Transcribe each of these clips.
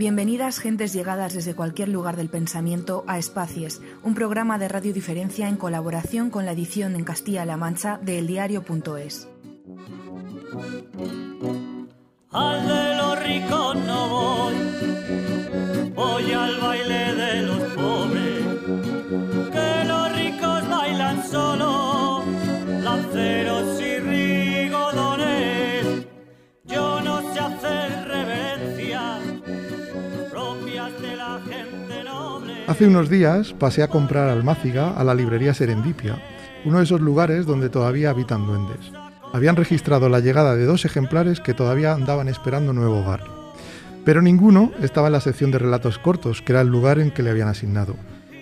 Bienvenidas gentes llegadas desde cualquier lugar del pensamiento a Espacies, un programa de Radio Diferencia en colaboración con la edición en Castilla-La Mancha de eldiario.es. De los al Hace unos días pasé a comprar almáciga a la librería Serendipia, uno de esos lugares donde todavía habitan duendes. Habían registrado la llegada de dos ejemplares que todavía andaban esperando nuevo hogar. Pero ninguno estaba en la sección de relatos cortos, que era el lugar en que le habían asignado.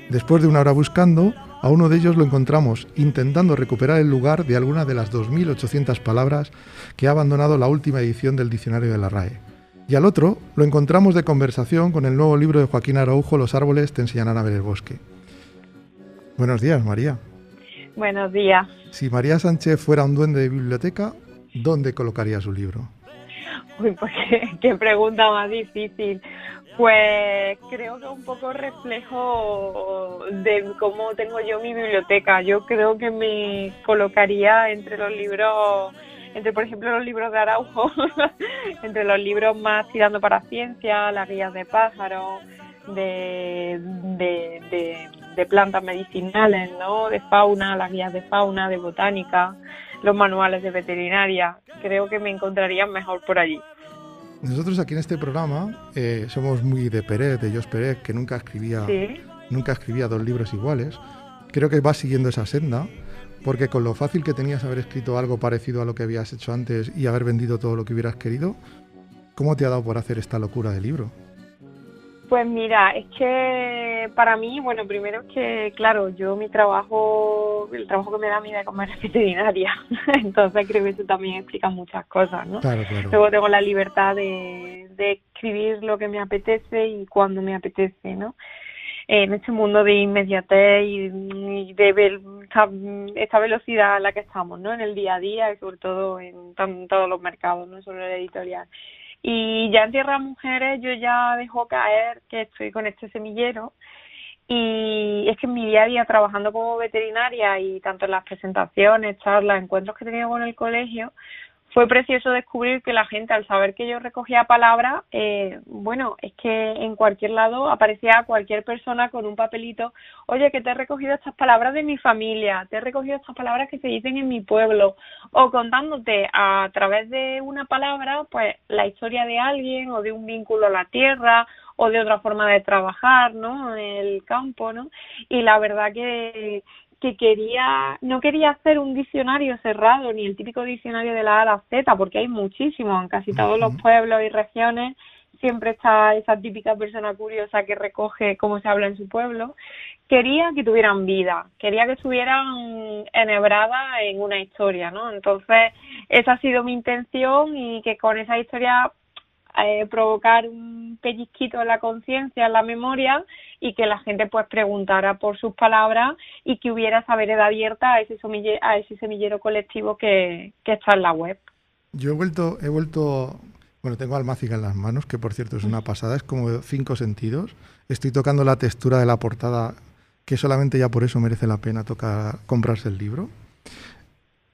Después de una hora buscando, a uno de ellos lo encontramos intentando recuperar el lugar de alguna de las 2.800 palabras que ha abandonado la última edición del diccionario de la RAE. Y al otro lo encontramos de conversación con el nuevo libro de Joaquín Araujo, Los árboles te enseñarán a ver el bosque. Buenos días, María. Buenos días. Si María Sánchez fuera un duende de biblioteca, ¿dónde colocaría su libro? Uy, pues qué, qué pregunta más difícil. Pues creo que un poco reflejo de cómo tengo yo mi biblioteca. Yo creo que me colocaría entre los libros, entre por ejemplo los libros de Araujo, entre los libros más tirando para ciencia, las guías de pájaros, de, de, de, de plantas medicinales, ¿no? De fauna, las guías de fauna, de botánica, los manuales de veterinaria. Creo que me encontrarían mejor por allí. Nosotros aquí en este programa eh, somos muy de Pérez, de Jos Pérez, que nunca escribía, Sí. nunca escribía dos libros iguales. Creo que vas siguiendo esa senda, porque con lo fácil que tenías haber escrito algo parecido a lo que habías hecho antes y haber vendido todo lo que hubieras querido, ¿cómo te ha dado por hacer esta locura de libro? Pues mira, es que para mí, bueno, primero es que, claro, yo mi trabajo, el trabajo que me da a mí de comer es veterinaria, entonces creo que eso también explica muchas cosas, ¿no? Claro, claro. Luego tengo la libertad de, de escribir lo que me apetece y cuando me apetece, ¿no? En este mundo de inmediatez y, de esta, velocidad a la que estamos, ¿no? En el día a día y sobre todo en, tan- todos los mercados, no solo en el editorial. Y ya en Tierra Mujeres yo ya dejo caer que estoy con este semillero y es que en mi día a día trabajando como veterinaria y tanto en las presentaciones, charlas, encuentros que tenía con el colegio, fue precioso descubrir que la gente al saber que yo recogía palabras, eh, bueno, es que en cualquier lado aparecía cualquier persona con un papelito, oye, que te he recogido estas palabras de mi familia, te he recogido estas palabras que se dicen en mi pueblo, o contándote a través de una palabra, pues la historia de alguien o de un vínculo a la tierra o de otra forma de trabajar, ¿no? En el campo, ¿no? Y la verdad que que quería, no quería hacer un diccionario cerrado, ni el típico diccionario de la A a la Z, porque hay muchísimos, en casi todos los pueblos y regiones siempre está esa típica persona curiosa que recoge cómo se habla en su pueblo. Quería que tuvieran vida, quería que estuvieran enhebradas en una historia, ¿no? Entonces, esa ha sido mi intención y que con esa historia eh, provocar un pellizquito en la conciencia, en la memoria y que la gente pues preguntara por sus palabras y que hubiera esa abierta a ese semillero, a ese semillero colectivo que, está en la web. Yo he vuelto, he vuelto, bueno, tengo almáciga en las manos, que por cierto es una pasada, es como cinco sentidos. Estoy tocando la textura de la portada, que solamente ya por eso merece la pena tocar, comprarse el libro.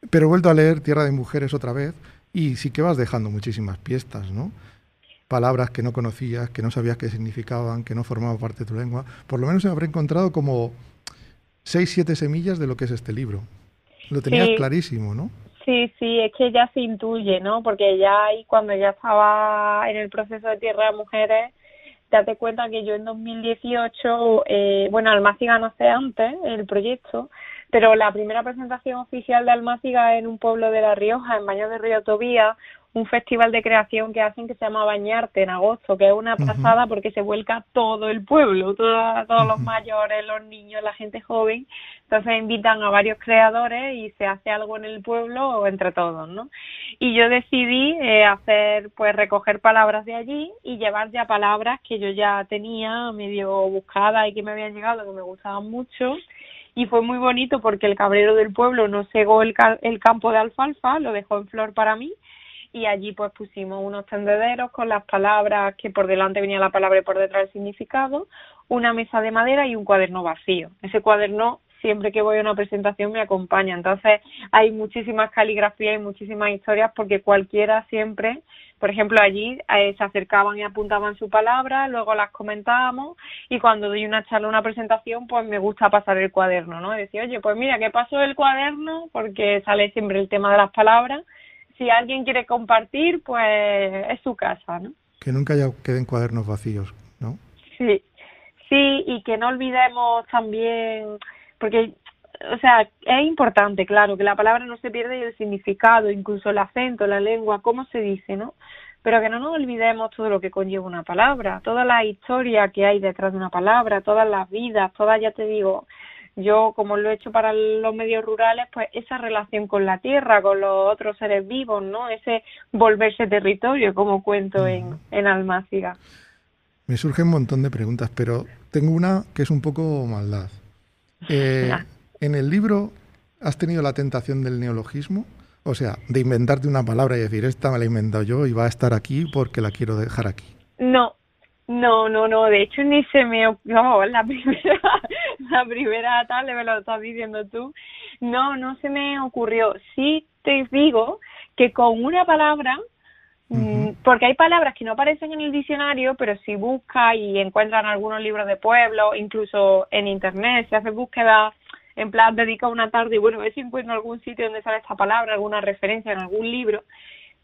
Pero he vuelto a leer Tierra de Mujeres otra vez y sí que vas dejando muchísimas pistas, ¿no? Palabras que no conocías, que no sabías qué significaban, que no formaban parte de tu lengua. Por lo menos habré encontrado como seis, siete semillas de lo que es este libro. Lo tenías Sí. clarísimo, ¿no? Sí, sí, es que ya se intuye, ¿no? Porque ya ahí cuando ya estaba en el proceso de Tierra de Mujeres, date cuenta que yo en 2018, eh, bueno, Almáciga nace antes, el proyecto, pero la primera presentación oficial de Almáciga en un pueblo de La Rioja, en Baños de Río Tobía, un festival de creación que hacen que se llama Bañarte en agosto, que es una pasada porque se vuelca todo el pueblo, toda- todos los mayores, los niños, la gente joven, entonces invitan a varios creadores y se hace algo en el pueblo o entre todos, ¿no? Y yo decidí eh, hacer, pues recoger palabras de allí y llevar ya palabras que yo ya tenía medio buscadas y que me habían llegado, que me gustaban mucho. Y fue muy bonito porque el cabrero del pueblo no cegó el, ca- el campo de alfalfa, lo dejó en flor para mí y allí pues pusimos unos tendederos con las palabras que por delante venía la palabra y por detrás el significado, una mesa de madera y un cuaderno vacío. Ese cuaderno siempre que voy a una presentación me acompaña. Entonces hay muchísimas caligrafías y muchísimas historias porque cualquiera siempre, por ejemplo, allí eh, se acercaban y apuntaban su palabra, luego las comentábamos y cuando doy una charla, una presentación, pues me gusta pasar el cuaderno, ¿no? decir, oye, pues mira, ¿qué pasó el cuaderno? Porque sale siempre el tema de las palabras. Si alguien quiere compartir, pues es su casa, ¿no? Que nunca haya, queden cuadernos vacíos, ¿no? Sí, sí, y que no olvidemos también porque o sea, es importante, claro, que la palabra no se pierda y el significado, incluso el acento, la lengua, cómo se dice, ¿no? Pero que no nos olvidemos todo lo que conlleva una palabra, toda la historia que hay detrás de una palabra, todas las vidas, todas, ya te digo, yo como lo he hecho para los medios rurales, pues esa relación con la tierra, con los otros seres vivos, ¿no? Ese volverse territorio, como cuento en, en Almáciga. Me surgen un montón de preguntas, pero tengo una que es un poco maldad. Eh, en el libro has tenido la tentación del neologismo, o sea, de inventarte una palabra y decir, esta me la he inventado yo y va a estar aquí porque la quiero dejar aquí. No, no, no, no, de hecho ni se me no, la primera, la primera tal, me lo estás diciendo tú, no, no se me ocurrió. Sí te digo que con una palabra Mm, porque hay palabras que no aparecen en el diccionario, pero si busca y encuentran algunos libros de pueblo, incluso en internet, se hace búsqueda en plan dedica una tarde y bueno, a ver si encuentro algún sitio donde sale esta palabra, alguna referencia en algún libro.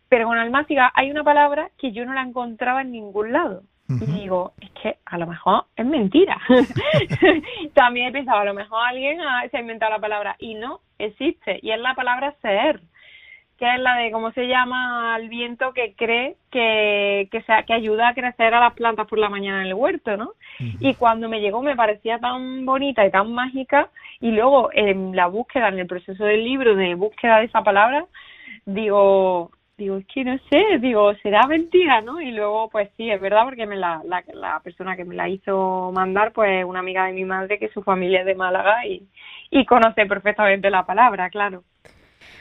Pero con almáciga hay una palabra que yo no la encontraba en ningún lado. Y digo, es que a lo mejor es mentira. También he pensado, a lo mejor alguien se ha inventado la palabra y no existe. Y es la palabra ser que es la de cómo se llama el viento que cree que, que, sea, que ayuda a crecer a las plantas por la mañana en el huerto, ¿no? Y cuando me llegó me parecía tan bonita y tan mágica y luego en la búsqueda, en el proceso del libro de búsqueda de esa palabra, digo, digo, es que no sé, digo, será mentira, ¿no? Y luego, pues sí, es verdad, porque me la, la, la persona que me la hizo mandar, pues una amiga de mi madre, que su familia es de Málaga y, y conoce perfectamente la palabra, claro.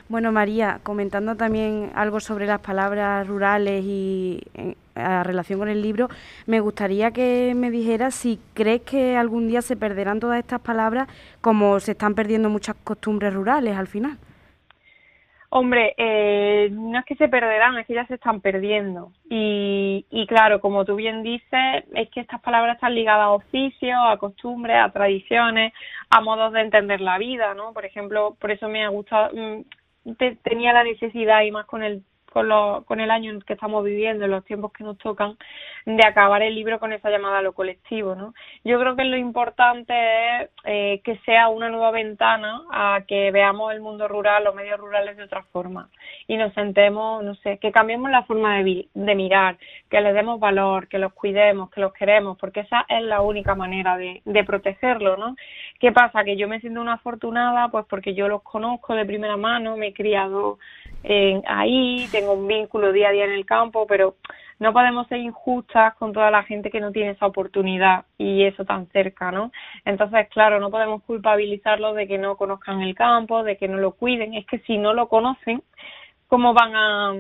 Bueno, María, comentando también algo sobre las palabras rurales y en, relación con el libro, me gustaría que me dijeras si crees que algún día se perderán todas estas palabras como se están perdiendo muchas costumbres rurales al final. Hombre, eh, no es que se perderán, es que ya se están perdiendo. Y, y claro, como tú bien dices, es que estas palabras están ligadas a oficios, a costumbres, a tradiciones, a modos de entender la vida, ¿no? Por ejemplo, por eso me ha gustado, mm, tenía la necesidad y más con el con, lo, con el año en que estamos viviendo, los tiempos que nos tocan, de acabar el libro con esa llamada a lo colectivo, ¿no? Yo creo que lo importante es eh, que sea una nueva ventana a que veamos el mundo rural, los medios rurales de otra forma y nos sentemos, no sé, que cambiemos la forma de, de mirar, que les demos valor, que los cuidemos, que los queremos, porque esa es la única manera de, de protegerlo, ¿no? ¿Qué pasa? Que yo me siento una afortunada, pues porque yo los conozco de primera mano, me he criado eh, ahí, tengo un vínculo día a día en el campo, pero no podemos ser injustas con toda la gente que no tiene esa oportunidad y eso tan cerca, ¿no? Entonces, claro, no podemos culpabilizarlos de que no conozcan el campo, de que no lo cuiden. Es que si no lo conocen, ¿cómo van a,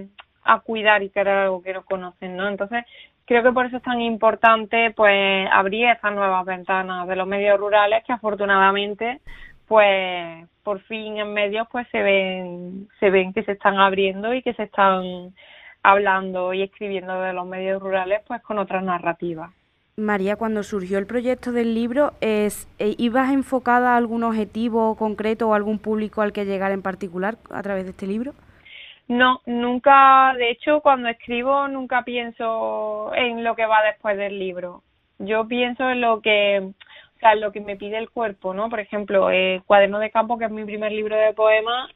a cuidar y querer algo que no conocen, ¿no? Entonces, creo que por eso es tan importante, pues, abrir estas nuevas ventanas de los medios rurales que afortunadamente pues por fin en medios pues se ven se ven que se están abriendo y que se están hablando y escribiendo de los medios rurales pues con otras narrativas. María, cuando surgió el proyecto del libro, es, eh, ¿ibas enfocada a algún objetivo concreto o algún público al que llegar en particular a través de este libro? No, nunca, de hecho, cuando escribo nunca pienso en lo que va después del libro. Yo pienso en lo que o sea, lo que me pide el cuerpo, ¿no? Por ejemplo, el Cuaderno de Campo, que es mi primer libro de poemas,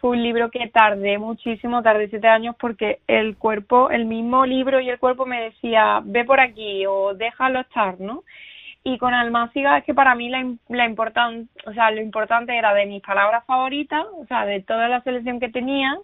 fue un libro que tardé muchísimo, tardé siete años porque el cuerpo, el mismo libro y el cuerpo me decía, ve por aquí o déjalo estar, ¿no? Y con Almáciga es que para mí la, la importante, o sea, lo importante era de mis palabras favoritas, o sea, de toda la selección que tenía,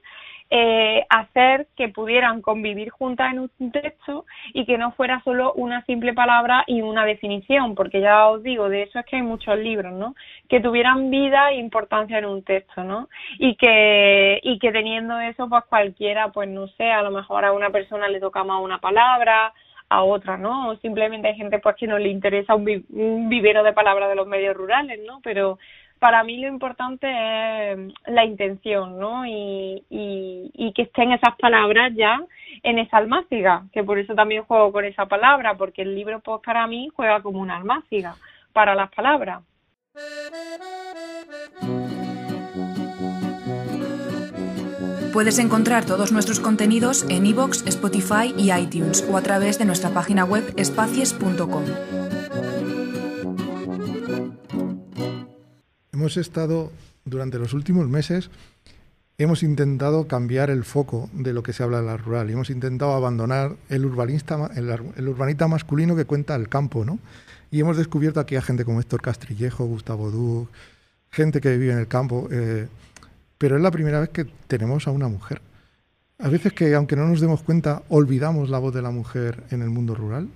eh, hacer que pudieran convivir juntas en un texto y que no fuera solo una simple palabra y una definición, porque ya os digo, de eso es que hay muchos libros, ¿no? Que tuvieran vida e importancia en un texto, ¿no? Y que, y que teniendo eso, pues cualquiera, pues no sé, a lo mejor a una persona le toca más una palabra, a otra, ¿no? O simplemente hay gente pues que no le interesa un, un vivero de palabras de los medios rurales, ¿no? Pero para mí lo importante es la intención, ¿no? Y, y, y que estén esas palabras ya en esa almáciga, que por eso también juego con esa palabra, porque el libro pues para mí juega como una almáciga para las palabras. Puedes encontrar todos nuestros contenidos en iVoox, Spotify y iTunes o a través de nuestra página web espacies.com. Hemos estado durante los últimos meses, hemos intentado cambiar el foco de lo que se habla en la rural y hemos intentado abandonar el urbanista, el, urbanita masculino que cuenta el campo, ¿no? Y hemos descubierto aquí a gente como Héctor Castrillejo, Gustavo Duc, gente que vive en el campo, eh, pero es la primera vez que tenemos a una mujer. A veces que, aunque no nos demos cuenta, olvidamos la voz de la mujer en el mundo rural.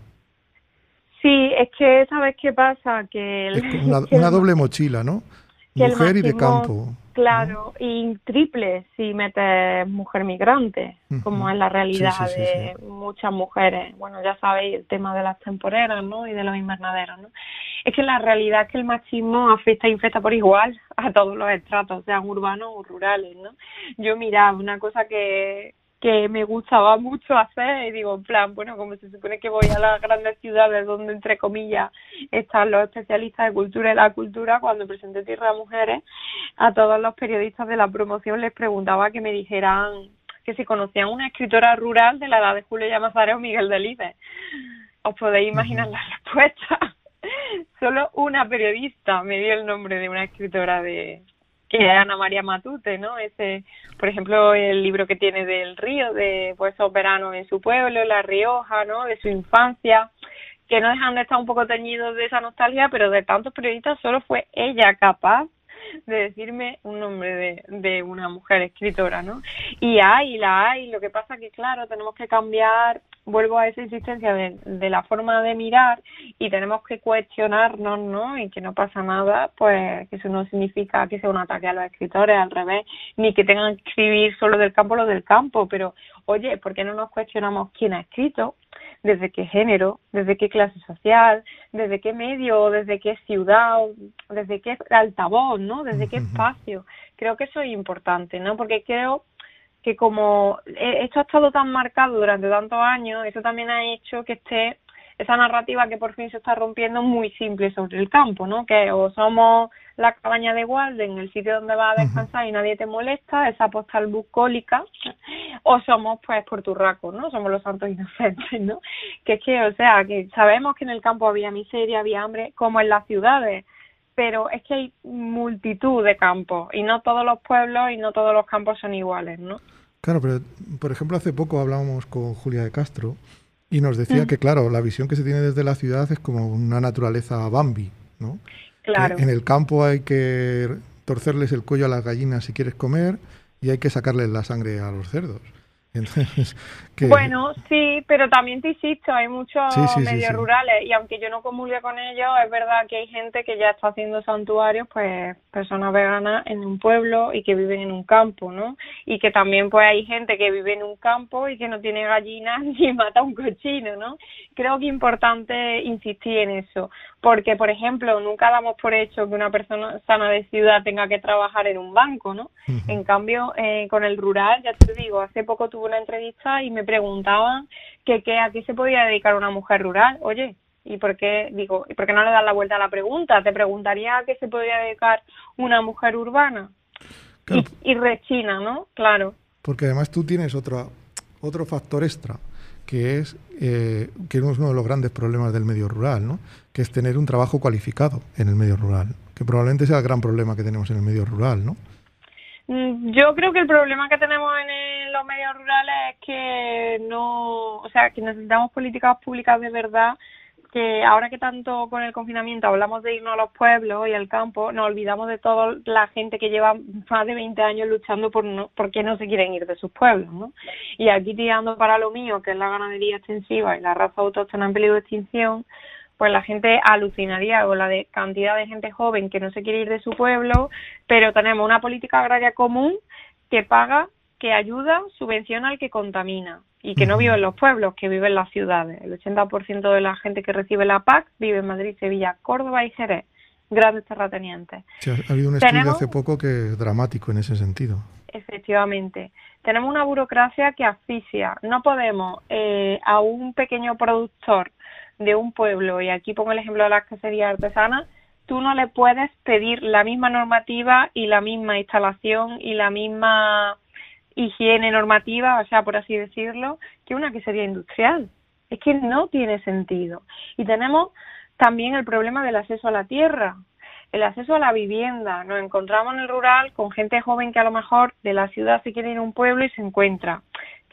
Sí, es que, ¿sabes qué pasa? Que es una, una doble mochila, ¿no? Mujer y de campo. Claro, y triple si metes mujer migrante, como es la realidad de muchas mujeres. Bueno, ya sabéis el tema de las temporeras, ¿no? Y de los invernaderos, ¿no? Es que la realidad es que el machismo afecta e infecta por igual a todos los estratos, sean urbanos o rurales, ¿no? Yo, mira, una cosa que, que me gustaba mucho hacer y digo, en plan, bueno, como se supone que voy a las grandes ciudades donde, entre comillas, están los especialistas de cultura y la cultura, cuando presenté Tierra de Mujeres, a todos los periodistas de la promoción les preguntaba que me dijeran que si conocían una escritora rural de la edad de Julio Llamazares o Miguel Delibes. Os podéis imaginar la respuesta. Solo una periodista me dio el nombre de una escritora de, que Ana María Matute, ¿no? Ese, por ejemplo, el libro que tiene del río, de pues esos veranos en su pueblo, La Rioja, ¿no? De su infancia, que no dejan de estar un poco teñidos de esa nostalgia, pero de tantos periodistas solo fue ella capaz de decirme un nombre de, de una mujer escritora, ¿no? Y hay, la hay, lo que pasa que, claro, tenemos que cambiar vuelvo a esa insistencia de, de, la forma de mirar y tenemos que cuestionarnos, ¿no? Y que no pasa nada, pues que eso no significa que sea un ataque a los escritores, al revés, ni que tengan que escribir solo del campo lo del campo, pero oye, ¿por qué no nos cuestionamos quién ha escrito? desde qué género, desde qué clase social, desde qué medio, desde qué ciudad, desde qué altavoz, ¿no? Desde qué espacio. Creo que eso es importante, ¿no? Porque creo que como esto ha estado tan marcado durante tantos años, eso también ha hecho que esté esa narrativa que por fin se está rompiendo muy simple sobre el campo, ¿no? Que o somos la cabaña de Walden, el sitio donde vas a descansar y nadie te molesta, esa postal bucólica, o somos pues porturracos, ¿no? Somos los santos inocentes, ¿no? Que es que, o sea, que sabemos que en el campo había miseria, había hambre, como en las ciudades, pero es que hay multitud de campos y no todos los pueblos y no todos los campos son iguales, ¿no? Claro, pero por ejemplo hace poco hablábamos con Julia de Castro y nos decía mm. que claro, la visión que se tiene desde la ciudad es como una naturaleza Bambi, ¿no? Claro. en el campo hay que torcerles el cuello a las gallinas si quieres comer y hay que sacarles la sangre a los cerdos. Bueno, sí, pero también te insisto, hay muchos medios rurales y aunque yo no comulgue con ellos, es verdad que hay gente que ya está haciendo santuarios, pues personas veganas en un pueblo y que viven en un campo, ¿no? Y que también pues hay gente que vive en un campo y que no tiene gallinas ni mata un cochino, ¿no? Creo que es importante insistir en eso, porque por ejemplo, nunca damos por hecho que una persona sana de ciudad tenga que trabajar en un banco, ¿no? En cambio, eh, con el rural, ya te digo, hace poco tuve una entrevista y me preguntaban que, que a qué se podía dedicar una mujer rural. Oye, ¿y por qué digo, y por qué no le das la vuelta a la pregunta? Te preguntaría a qué se podría dedicar una mujer urbana. Y, rechina, ¿no? Claro. Porque además tú tienes otro, otro factor extra, que es eh, que es uno de los grandes problemas del medio rural, ¿no? Que es tener un trabajo cualificado en el medio rural, que probablemente sea el gran problema que tenemos en el medio rural, ¿no? Mm, yo creo que el problema que tenemos en los medios rurales es que no, o sea, que necesitamos políticas públicas de verdad que ahora que tanto con el confinamiento hablamos de irnos a los pueblos y al campo, nos olvidamos de toda la gente que lleva más de 20 años luchando por no, porque no se quieren ir de sus pueblos, ¿no? Y aquí tirando para lo mío, que es la ganadería extensiva y la raza autóctona en peligro de extinción, pues la gente alucinaría con la de cantidad de gente joven que no se quiere ir de su pueblo, pero tenemos una política agraria común que paga, que ayuda, subvenciona al que contamina y que no vive en los pueblos, que vive en las ciudades. El 80% de la gente que recibe la PAC vive en Madrid, Sevilla, Córdoba y Jerez, grandes terratenientes. ha habido un estudio hace poco que es dramático en ese sentido. Efectivamente. Tenemos una burocracia que asfixia. No podemos eh, a un pequeño productor de un pueblo, y aquí pongo el ejemplo de las cacerías artesanas, tú no le puedes pedir la misma normativa y la misma instalación y la misma higiene normativa, o sea, por así decirlo, que una que sería industrial. Es que no tiene sentido. Y tenemos también el problema del acceso a la tierra, el acceso a la vivienda. Nos encontramos en el rural con gente joven que a lo mejor de la ciudad se quiere ir a un pueblo y se encuentra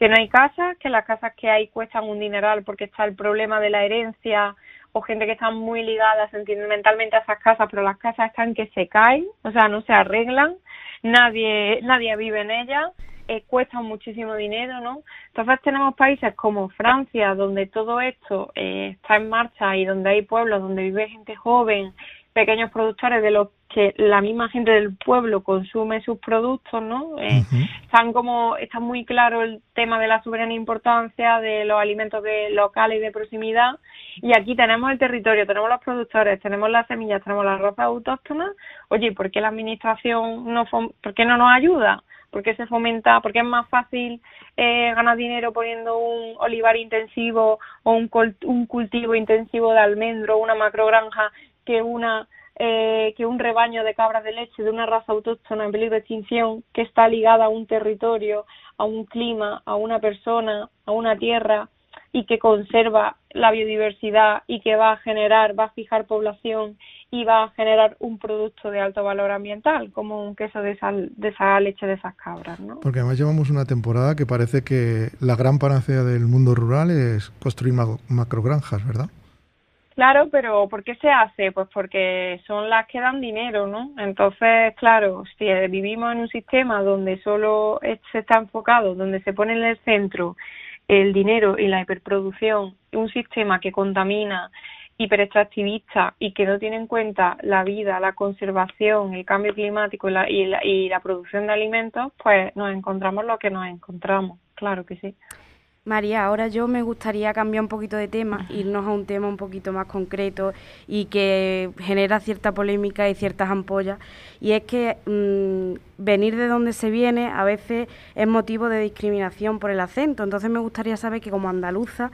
que no hay casas, que las casas que hay cuestan un dineral porque está el problema de la herencia o gente que está muy ligada sentimentalmente a esas casas, pero las casas están que se caen, o sea, no se arreglan, nadie nadie vive en ellas eh, cuesta muchísimo dinero, ¿no? Entonces tenemos países como Francia, donde todo esto eh, está en marcha y donde hay pueblos donde vive gente joven, pequeños productores de los que la misma gente del pueblo consume sus productos, ¿no? Eh, están como está muy claro el tema de la soberana importancia de los alimentos de locales y de proximidad y aquí tenemos el territorio, tenemos los productores, tenemos las semillas, tenemos las rosas autóctonas. Oye, ¿por qué la administración no por qué no nos ayuda? ¿Por qué se fomenta? ¿Por qué es más fácil eh, ganar dinero poniendo un olivar intensivo o un, un cultivo intensivo de almendro, una macrogranja, que una eh, que un rebaño de cabras de leche de una raza autóctona en peligro de extinción que está ligada a un territorio, a un clima, a una persona, a una tierra y que conserva la biodiversidad y que va a generar, va a fijar población y va a generar un producto de alto valor ambiental, como un queso de, de esa leche de esas cabras. ¿no? Porque además llevamos una temporada que parece que la gran panacea del mundo rural es construir macrogranjas, ¿verdad? Claro, pero ¿por qué se hace? Pues porque son las que dan dinero, ¿no? Entonces, claro, si vivimos en un sistema donde solo se está enfocado, donde se pone en el centro el dinero y la hiperproducción, un sistema que contamina, hiperextractivista y que no tiene en cuenta la vida, la conservación, el cambio climático y la, y la, producción de alimentos, pues nos encontramos lo que nos encontramos, claro que sí. María, ahora yo me gustaría cambiar un poquito de tema, irnos a un tema un poquito más concreto y que genera cierta polémica y ciertas ampollas. Y es que mm, venir de donde se viene a veces es motivo de discriminación por el acento. Entonces me gustaría saber que como andaluza,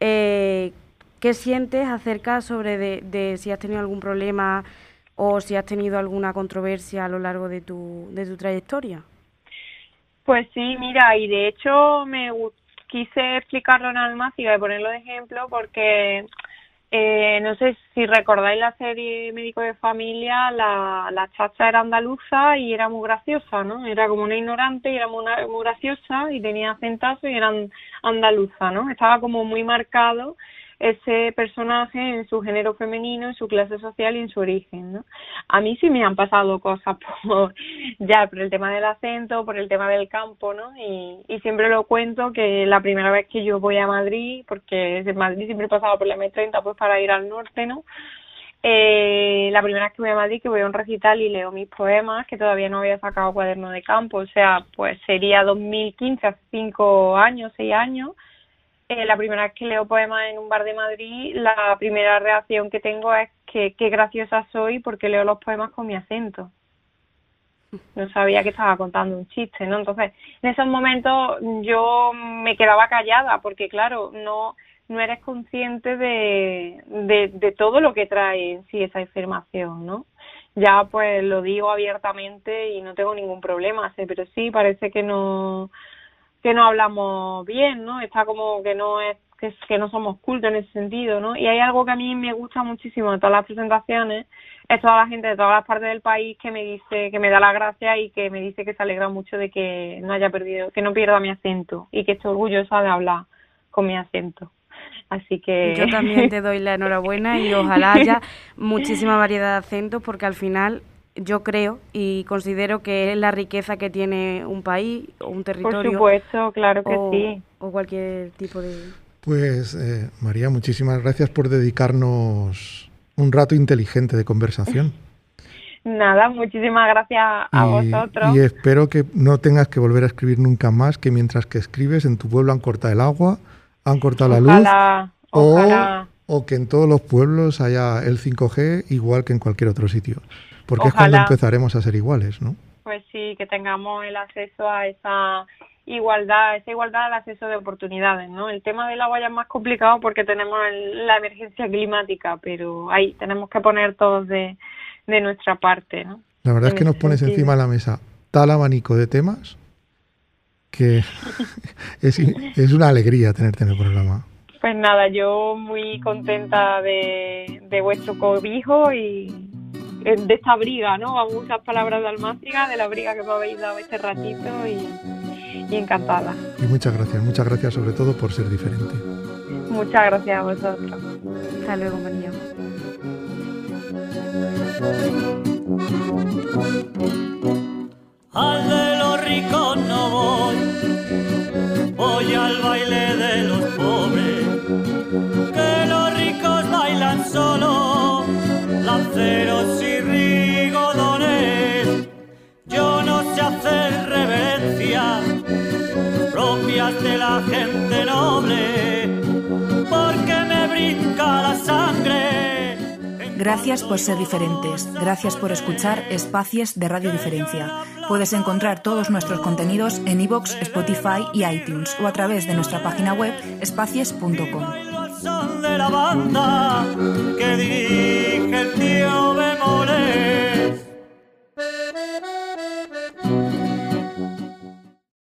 eh, ¿Qué sientes acerca sobre de, si has tenido algún problema o si has tenido alguna controversia a lo largo de tu, de tu trayectoria? Pues sí, mira, y de hecho me quise explicarlo en Almáciga y ponerlo de ejemplo porque eh, no sé si recordáis la serie Médico de Familia, la, la chacha era andaluza y era muy graciosa, ¿no? Era como una ignorante y era muy, muy graciosa y tenía acentazo y era andaluza, ¿no? Estaba como muy marcado ese personaje en su género femenino, en su clase social y en su origen, ¿no? A mí sí me han pasado cosas por, ya por el tema del acento, por el tema del campo, ¿no? Y, y siempre lo cuento que la primera vez que yo voy a Madrid, porque en Madrid siempre he pasado por la M30 pues para ir al norte, ¿no? Eh, la primera vez que voy a Madrid, que voy a un recital y leo mis poemas, que todavía no había sacado cuaderno de campo, o sea, pues sería 2015, hace cinco años, seis años, eh, la primera vez que leo poemas en un bar de Madrid, la primera reacción que tengo es que qué graciosa soy porque leo los poemas con mi acento. No sabía que estaba contando un chiste, ¿no? Entonces, en esos momentos yo me quedaba callada porque, claro, no no eres consciente de, de, todo lo que trae en sí esa afirmación, ¿no? Ya pues lo digo abiertamente y no tengo ningún problema, pero sí parece que no que no hablamos bien, ¿no? Está como que no es que, que no somos cultos en ese sentido, ¿no? Y hay algo que a mí me gusta muchísimo de todas las presentaciones, es toda la gente de todas las partes del país que me dice, que me da la gracia y que me dice que se alegra mucho de que no haya perdido, que no pierda mi acento y que estoy orgullosa de hablar con mi acento. Así que... Yo también te doy la enhorabuena y ojalá haya muchísima variedad de acentos porque al final yo creo y considero que es la riqueza que tiene un país o un territorio. Por supuesto, claro que sí. O cualquier tipo de... Pues eh, María, muchísimas gracias por dedicarnos un rato inteligente de conversación. Nada, muchísimas gracias a vosotros. Y espero que no tengas que volver a escribir nunca más, que mientras que escribes en tu pueblo han cortado el agua, han cortado la luz. O, o que en todos los pueblos haya el 5G igual que en cualquier otro sitio. Porque es cuando empezaremos a ser iguales, ¿no? Pues sí, que tengamos el acceso a esa igualdad, esa igualdad al acceso de oportunidades, ¿no? El tema del agua ya es más complicado porque tenemos la emergencia climática, pero ahí tenemos que poner todos de de nuestra parte. ¿no? La verdad es que nos pones encima de la mesa tal abanico de temas que es, es, una alegría tenerte en el programa. Pues nada, yo muy contenta de, de vuestro cobijo y de esta briga, ¿no? Vamos a usar palabras de almáciga, de la briga que me habéis dado este ratito y, y encantada. Y muchas gracias, muchas gracias sobre todo por ser diferente. Muchas gracias a vosotros. Hasta luego, María. Al de los ricos no voy, voy al baile de los pobres, de la gente noble, porque me brinca la sangre Gracias por ser diferentes. Gracias por escuchar Espacios de Radio Diferencia. Puedes encontrar todos nuestros contenidos en iVoox, Spotify y iTunes o a través de nuestra página web espacies.com. de la banda que dirige el tío